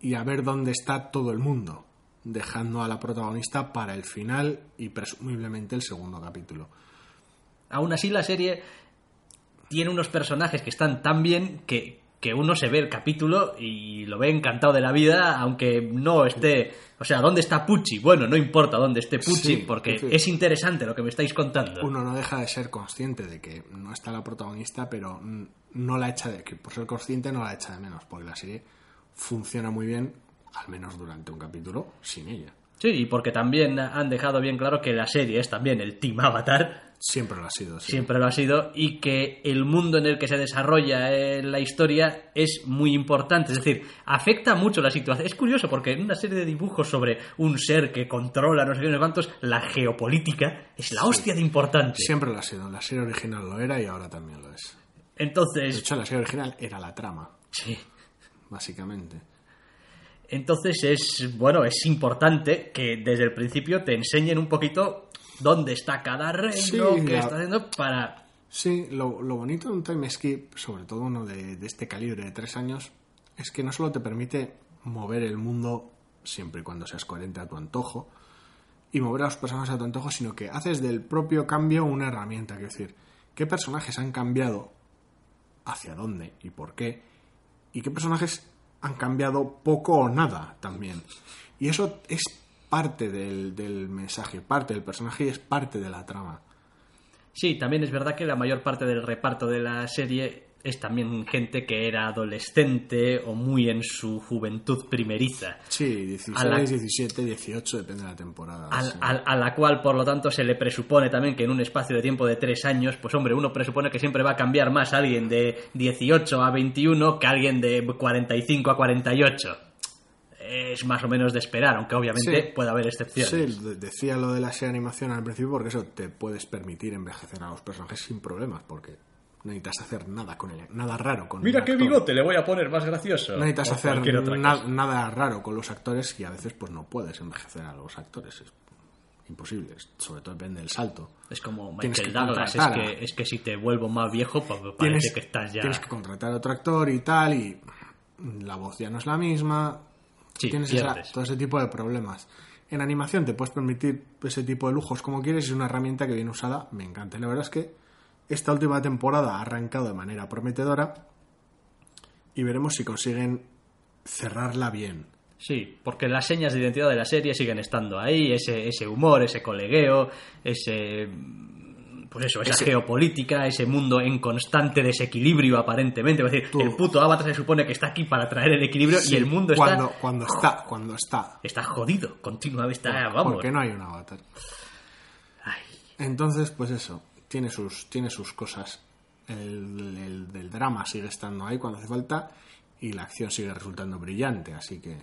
y a ver dónde está todo el mundo, dejando a la protagonista para el final y presumiblemente el segundo capítulo. Aún así la serie tiene unos personajes que están tan bien que, que uno se ve el capítulo y lo ve encantado de la vida, aunque no esté... O sea, ¿dónde está Pucci? Bueno, no importa dónde esté Pucci, Sí, porque sí. es interesante lo que me estáis contando. Uno no deja de ser consciente de que no está la protagonista, pero no la echa de que por ser consciente no la echa de menos, porque la serie funciona muy bien, al menos durante un capítulo, sin ella. Sí, y porque también han dejado bien claro que la serie es también el Team Avatar, Siempre lo ha sido. sí. siempre lo ha sido, y que el mundo en el que se desarrolla eh, la historia es muy importante. Es decir, afecta mucho la situación. Es curioso porque en una serie de dibujos sobre un ser que controla no sé qué, no sé cuántos, la geopolítica es la hostia de importante. Siempre lo ha sido. La serie original lo era y ahora también lo es. De Entonces, hecho, la serie original era la trama, sí. básicamente. Entonces es, bueno, es importante que desde el principio te enseñen un poquito dónde está cada reino, Sí, qué la- está haciendo para... Sí, lo, lo bonito de un time skip, sobre todo uno de, de este calibre de tres años, es que no solo te permite mover el mundo siempre y cuando seas coherente a tu antojo y mover a los personajes a tu antojo, sino que haces del propio cambio una herramienta. Es decir, qué personajes han cambiado, hacia dónde y por qué, y qué personajes han cambiado poco o nada también. Y eso es parte del, del mensaje, parte del personaje y es parte de la trama. Sí, también es verdad que la mayor parte del reparto de la serie es también gente que era adolescente o muy en su juventud primeriza. Sí, 16, A la- 17, 18, depende de la temporada. Sí. al- a la cual, por lo tanto, se le presupone también que en un espacio de tiempo de tres años, pues hombre, uno presupone que siempre va a cambiar más alguien de 18 a 21 que alguien de 45 a 48. Es más o menos de esperar, aunque obviamente Sí. puede haber excepciones. Sí, de- decía lo de la serie animación al principio porque eso te puedes permitir envejecer a los personajes sin problemas, porque necesitas hacer nada con él, nada raro con Mira qué actor. bigote, le voy a poner más gracioso. No necesitas hacer na- nada raro con los actores y a veces pues no puedes envejecer a los actores. Es imposible, es- sobre todo depende del salto. Es como Tienes Michael que Douglas, es que, es que si te vuelvo más viejo, pues me parece Tienes que estás ya... tienes que contratar a otro actor y tal y la voz ya no es la misma. Sí, tienes esa- todo ese tipo de problemas. En animación te puedes permitir ese tipo de lujos como quieres, es una herramienta que bien usada, me encanta. La verdad es que esta última temporada ha arrancado de manera prometedora y veremos si consiguen cerrarla bien. Sí, porque las señas de identidad de la serie siguen estando ahí, ese, ese humor, ese colegueo, ese pues eso, esa Ese- geopolítica, ese mundo en constante desequilibrio aparentemente. Es decir, Tú- el puto Avatar se supone que está aquí para traer el equilibrio Sí, y el mundo está, cuando, cuando está, cuando está. está jodido, continuamente está, vamos. Porque no hay un avatar. Ay, Entonces, pues eso, tiene sus, tiene sus cosas. El, el del drama sigue estando ahí cuando hace falta y la acción sigue resultando brillante, así que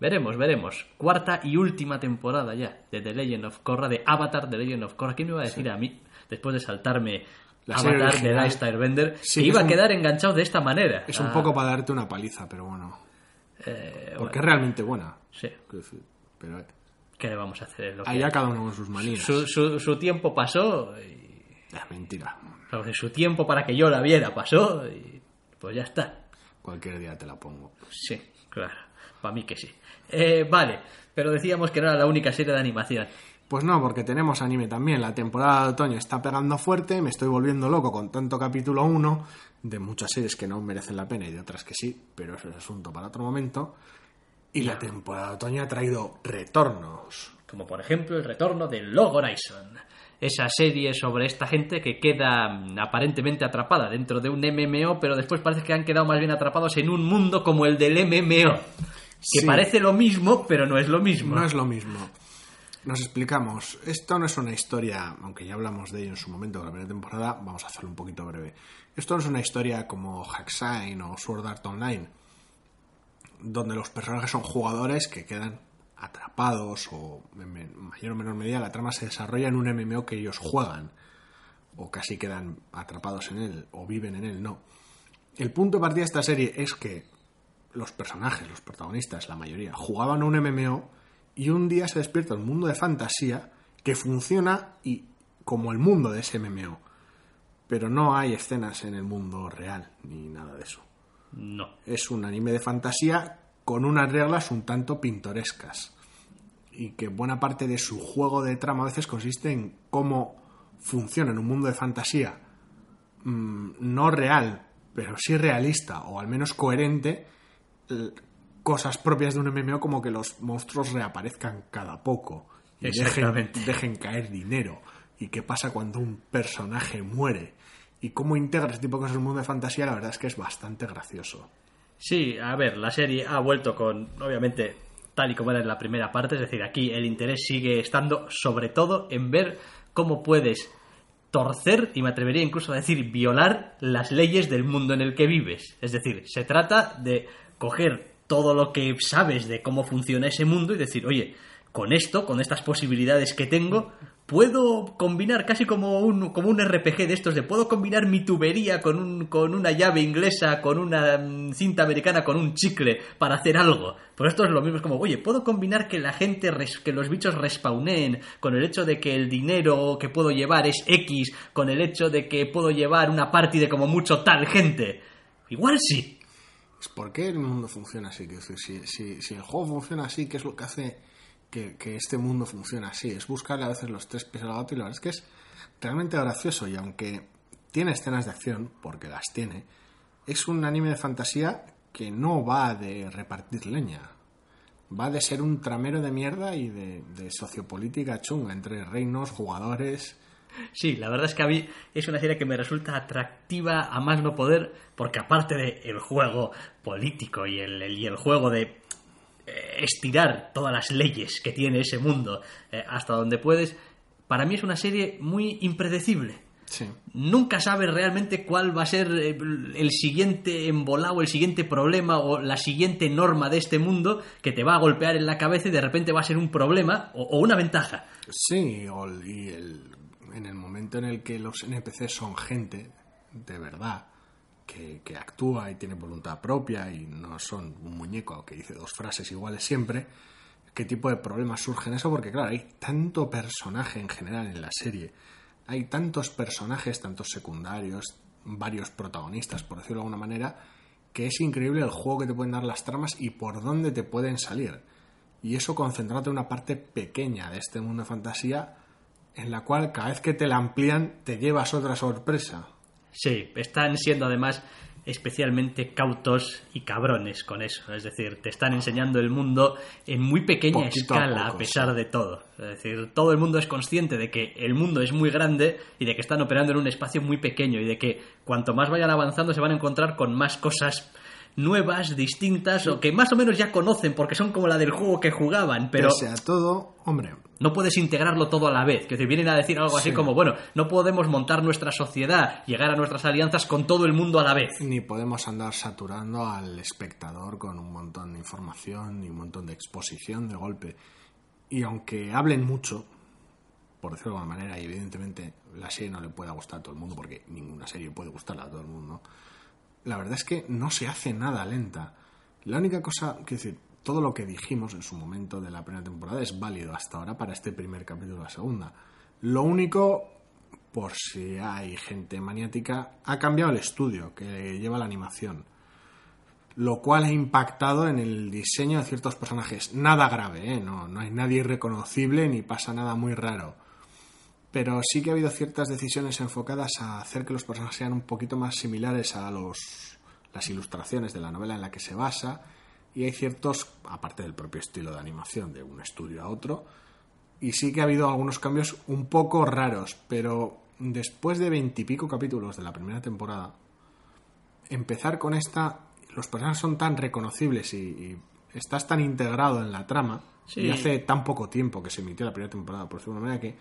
veremos, veremos. Cuarta y última temporada ya de The Legend of Korra, de Avatar The Legend of Korra. ¿Quién me iba a decir a mí, después de saltarme La Avatar de. Last Airbender, Sí, que iba a un- quedar enganchado de esta manera? es un Ah, poco para darte una paliza, pero bueno, eh, porque bueno, es realmente buena. sí, Pero eh, ¿qué le vamos a hacer? Lo que allá hay. cada uno con sus manías. su, su- su tiempo pasó y Mentira. sea, su tiempo para que yo la viera pasó y pues ya está. Cualquier día te la pongo. Sí, claro. Para mí que sí. Eh, vale, pero decíamos que no era la única serie de animación. Pues no, porque tenemos anime también. La temporada de otoño está pegando fuerte, me estoy volviendo loco con tanto capítulo 1 de muchas series que no merecen la pena y de otras que sí, pero eso es asunto para otro momento. Y la temporada de otoño ha traído retornos. Como por ejemplo el retorno de Log Horizon. Esa serie sobre esta gente que queda mm, aparentemente atrapada dentro de un MMO, pero después parece que han quedado más bien atrapados en un mundo como el del MMO. Que Sí. parece lo mismo, pero no es lo mismo. No es lo mismo. Nos explicamos. Esto no es una historia, aunque ya hablamos de ello en su momento, en la primera temporada, vamos a hacerlo un poquito breve. Esto no es una historia como Hacksign o Sword Art Online, donde los personajes son jugadores que quedan atrapados o en mayor o menor medida la trama se desarrolla en un MMO que ellos juegan o casi quedan atrapados en él o viven en él, no. El punto de partida de esta serie es que los personajes, los protagonistas, la mayoría, jugaban a un MMO y un día se despierta un mundo de fantasía que funciona y como el mundo de ese MMO. Pero no hay escenas en el mundo real ni nada de eso. No. Es un anime de fantasía con unas reglas un tanto pintorescas. Y que buena parte de su juego de trama a veces consiste en cómo funciona en un mundo de fantasía mm, no real, pero sí realista o al menos coherente, cosas propias de un MMO como que los monstruos reaparezcan cada poco y dejen, dejen caer dinero. Y qué pasa cuando un personaje muere. Y cómo integra ese tipo de cosas en un mundo de fantasía, la verdad es que es bastante gracioso. Sí, a ver, la serie ha vuelto con, obviamente, tal y como era en la primera parte, es decir, aquí el interés sigue estando sobre todo en ver cómo puedes torcer, y me atrevería incluso a decir violar las leyes del mundo en el que vives. Es decir, se trata de coger todo lo que sabes de cómo funciona ese mundo y decir, oye, con esto, con estas posibilidades que tengo, puedo combinar casi como un, como un RPG de estos, de puedo combinar mi tubería con, un, con una llave inglesa, con una mm, cinta americana, con un chicle para hacer algo. Pues esto es lo mismo, es como, oye, puedo combinar que la gente, res- que los bichos respawneen, con el hecho de que el dinero que puedo llevar es X, con el hecho de que puedo llevar una party de como mucho tal gente. Igual sí. Es ¿Por qué el mundo funciona así? Si el juego funciona así, ¿qué es lo que hace que, este mundo funcione así? Es buscarle a veces los tres pies al gato y la verdad es que es realmente gracioso y aunque tiene escenas de acción, porque las tiene, es un anime de fantasía que no va de repartir leña. Va de ser un tramero de mierda y de, de sociopolítica chunga entre reinos, jugadores. Sí, la verdad es que a mí es una serie que me resulta atractiva a más no poder, porque aparte del juego político y el, y el juego de estirar todas las leyes que tiene ese mundo eh, hasta donde puedes, para mí es una serie muy impredecible. Sí. Nunca sabes realmente cuál va a ser eh, el siguiente embolado, el siguiente problema o la siguiente norma de este mundo que te va a golpear en la cabeza y de repente va a ser un problema o- o una ventaja. Sí, y el- en el momento en el que los NPCs son gente de verdad, que, que actúa y tiene voluntad propia y no son un muñeco que dice dos frases iguales siempre, ¿qué tipo de problemas surgen eso? Porque claro, hay tanto personaje en general en la serie, hay tantos personajes, tantos secundarios, varios protagonistas, por decirlo de alguna manera, que es increíble el juego que te pueden dar las tramas y por dónde te pueden salir. Y eso concentrarte en una parte pequeña de este mundo de fantasía en la cual cada vez que te la amplían te llevas otra sorpresa. Sí, están siendo además especialmente cautos y cabrones con eso. Es decir, te están enseñando el mundo en muy pequeña Poquito escala, a, poco, pesar sí. de todo. Es decir, todo el mundo es consciente de que el mundo es muy grande y de que están operando en un espacio muy pequeño y de que cuanto más vayan avanzando se van a encontrar con más cosas nuevas, distintas o que más o menos ya conocen porque son como la del juego que jugaban, pero Pese a todo, hombre, no puedes integrarlo todo a la vez. Que te vienen a decir algo así Sí. como, bueno, no podemos montar nuestra sociedad, llegar a nuestras alianzas con todo el mundo a la vez. ni podemos andar saturando al espectador con un montón de información y un montón de exposición de golpe. Y aunque hablen mucho, por decirlo de alguna manera, y evidentemente la serie no le puede gustar a todo el mundo, porque ninguna serie puede gustarle a todo el mundo, la verdad es que no se hace nada lenta. La única cosa, que decir, todo lo que dijimos en su momento de la primera temporada es válido hasta ahora para este primer capítulo de la segunda. Lo único, por si hay gente maniática, ha cambiado el estudio que lleva la animación. Lo cual ha impactado en el diseño de ciertos personajes. Nada grave, ¿eh? no, no hay nadie irreconocible ni pasa nada muy raro. Pero sí que ha habido ciertas decisiones enfocadas a hacer que los personajes sean un poquito más similares a los, las ilustraciones de la novela en la que se basa. Y hay ciertos, aparte del propio estilo de animación de un estudio a otro, y sí que ha habido algunos cambios un poco raros, pero después de veintipico capítulos de la primera temporada, empezar con esta, los personajes son tan reconocibles y, y estás tan integrado en la trama, Sí. y hace tan poco tiempo que se emitió la primera temporada, por decirlo de una manera, que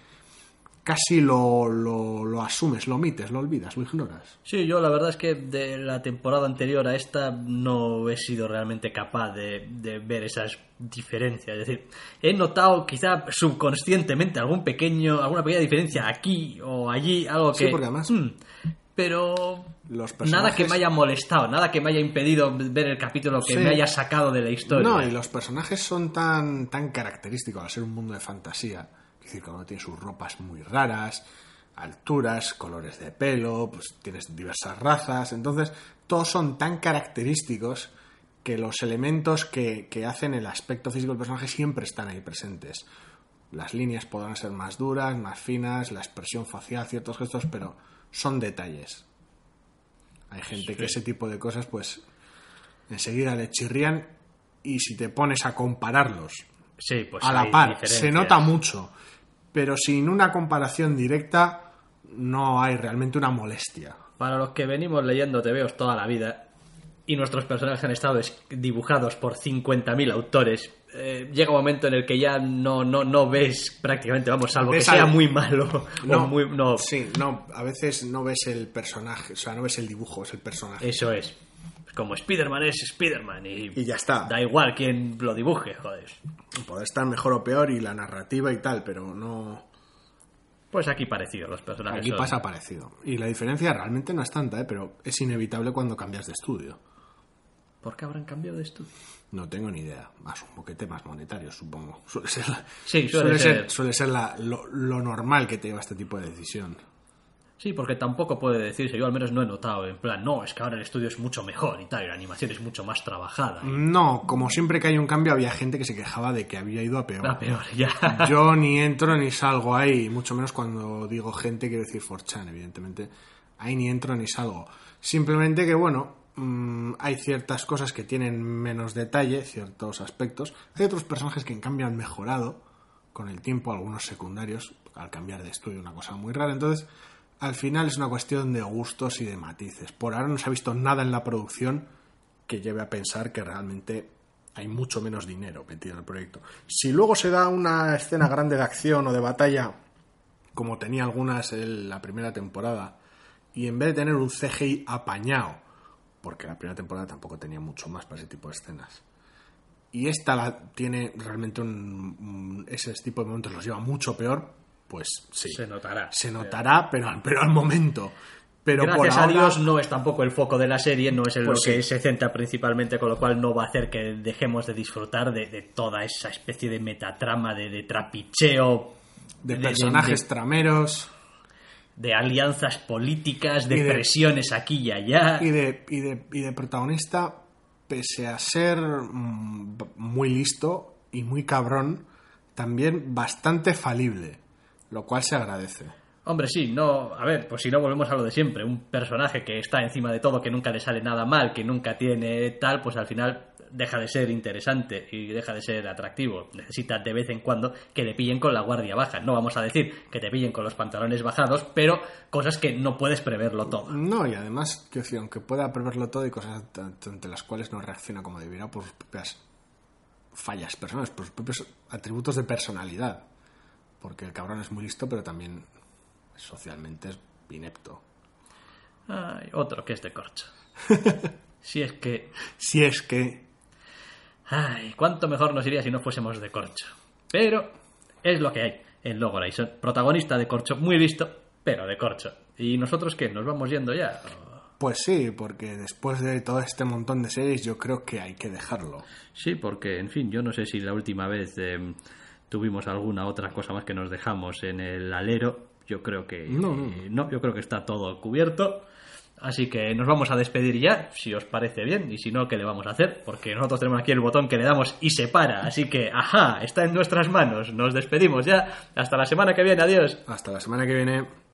casi lo, lo, lo asumes, lo omites, lo olvidas, lo ignoras. Sí, yo la verdad es que de la temporada anterior a esta no he sido realmente capaz de, de ver esas diferencias. Es decir, he notado quizá subconscientemente algún pequeño, alguna pequeña diferencia aquí o allí, algo que... Sí, porque además- mm, pero Los nada que me haya molestado, nada que me haya impedido ver el capítulo que Sí. me haya sacado de la historia. No, y los personajes son tan, tan característicos al ser un mundo de fantasía. Es decir, cada uno tiene sus ropas muy raras, alturas, colores de pelo, pues tienes diversas razas. Entonces, todos son tan característicos que los elementos que, que hacen el aspecto físico del personaje siempre están ahí presentes. Las líneas podrán ser más duras, más finas, la expresión facial, ciertos gestos, pero son detalles. Hay gente que ese tipo de cosas, pues, enseguida le chirrían y si te pones a compararlos Sí, pues a la par, se nota mucho, pero sin una comparación directa no hay realmente una molestia. Para los que venimos leyendo TVOs toda la vida y nuestros personajes han estado es- dibujados por 50.000 autores, eh, llega un momento en el que ya no, no, no ves prácticamente, vamos, salvo Ves que sea al- muy malo. (laughs) o muy, no, Sí, no, a veces no ves el personaje, o sea, no ves el dibujo, es el personaje. eso es. Como Spider-Man es Spider-Man y, Y ya está. da igual quién lo dibuje, joder. Puede estar mejor o peor y la narrativa y tal, pero no... Pues aquí parecido, los personajes Aquí son- pasa parecido. Y la diferencia realmente no es tanta, ¿eh? pero es inevitable cuando cambias de estudio. ¿Por qué habrán cambiado de estudio? No tengo ni idea. Asumo que temas monetarios, supongo. (laughs) Suele ser, la- Sí, suele ser. suele ser la- lo, lo normal que te lleva este tipo de decisión. Sí, porque tampoco puede decirse, yo al menos no he notado, en plan, no, es que ahora el estudio es mucho mejor y tal, y la animación es mucho más trabajada. No, como siempre que hay un cambio había gente que se quejaba de que había ido a peor. Va peor, ya. (laughs) Yo ni entro ni salgo ahí, mucho menos cuando digo gente, quiero decir Forchan, evidentemente. Ahí ni entro ni salgo. Simplemente que, bueno, mm, hay ciertas cosas que tienen menos detalle, ciertos aspectos. Hay otros personajes que en cambio han mejorado con el tiempo, algunos secundarios, al cambiar de estudio, una cosa muy rara. Entonces, al final es una cuestión de gustos y de matices. Por ahora no se ha visto nada en la producción que lleve a pensar que realmente hay mucho menos dinero metido en el proyecto. Si luego se da una escena grande de acción o de batalla, como tenía algunas en la primera temporada, y en vez de tener un CGI apañado, porque la primera temporada tampoco tenía mucho más para ese tipo de escenas, y esta la tiene realmente un, ese tipo de momentos los lleva mucho peor, pues sí. Se notará. Se notará, pero, pero al momento. Pero por Gracias a ahora- Dios no es tampoco el foco de la serie, no es en Pues lo que sí. se centra principalmente, con lo cual no va a hacer que dejemos de disfrutar de, de toda esa especie de metatrama, de, de trapicheo, de personajes trameros de alianzas políticas, de, presiones aquí y allá. y de, y de, y de protagonista, pese a ser mm, muy listo y muy cabrón, también bastante falible. Lo cual se agradece. Hombre, sí, no. A ver, pues si no volvemos a lo de siempre. Un personaje que está encima de todo, que nunca le sale nada mal, que nunca tiene tal, pues al final deja de ser interesante y deja de ser atractivo. Necesita de vez en cuando que le pillen con la guardia baja. No vamos a decir que te pillen con los pantalones bajados, pero cosas que no puedes preverlo todo. No, y además, que decir, aunque pueda preverlo todo y cosas ante las cuales no reacciona como debiera por sus propias fallas personales, por sus propios atributos de personalidad. Porque el cabrón es muy listo, pero también socialmente es inepto. Ay, otro que es de corcho. (laughs) si es que... Si es que... Ay, cuánto mejor nos iría si no fuésemos de corcho. Pero es lo que hay en Logo Protagonista de corcho, muy listo, pero de corcho. ¿Y nosotros qué? ¿Nos vamos yendo ya? Pues sí, porque después de todo este montón de series yo creo que hay que dejarlo. Sí, porque, en fin, yo no sé si la última vez em, tuvimos alguna otra cosa más que nos dejamos en el alero. Yo creo que no, no, yo creo que está todo cubierto. Así que nos vamos a despedir ya, si os parece bien, y si no, ¿qué le vamos a hacer? Porque nosotros tenemos aquí el botón que le damos y se para, así que, ajá, está en nuestras manos. Nos despedimos ya. Hasta la semana que viene, adiós. Hasta la semana que viene.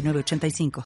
906985.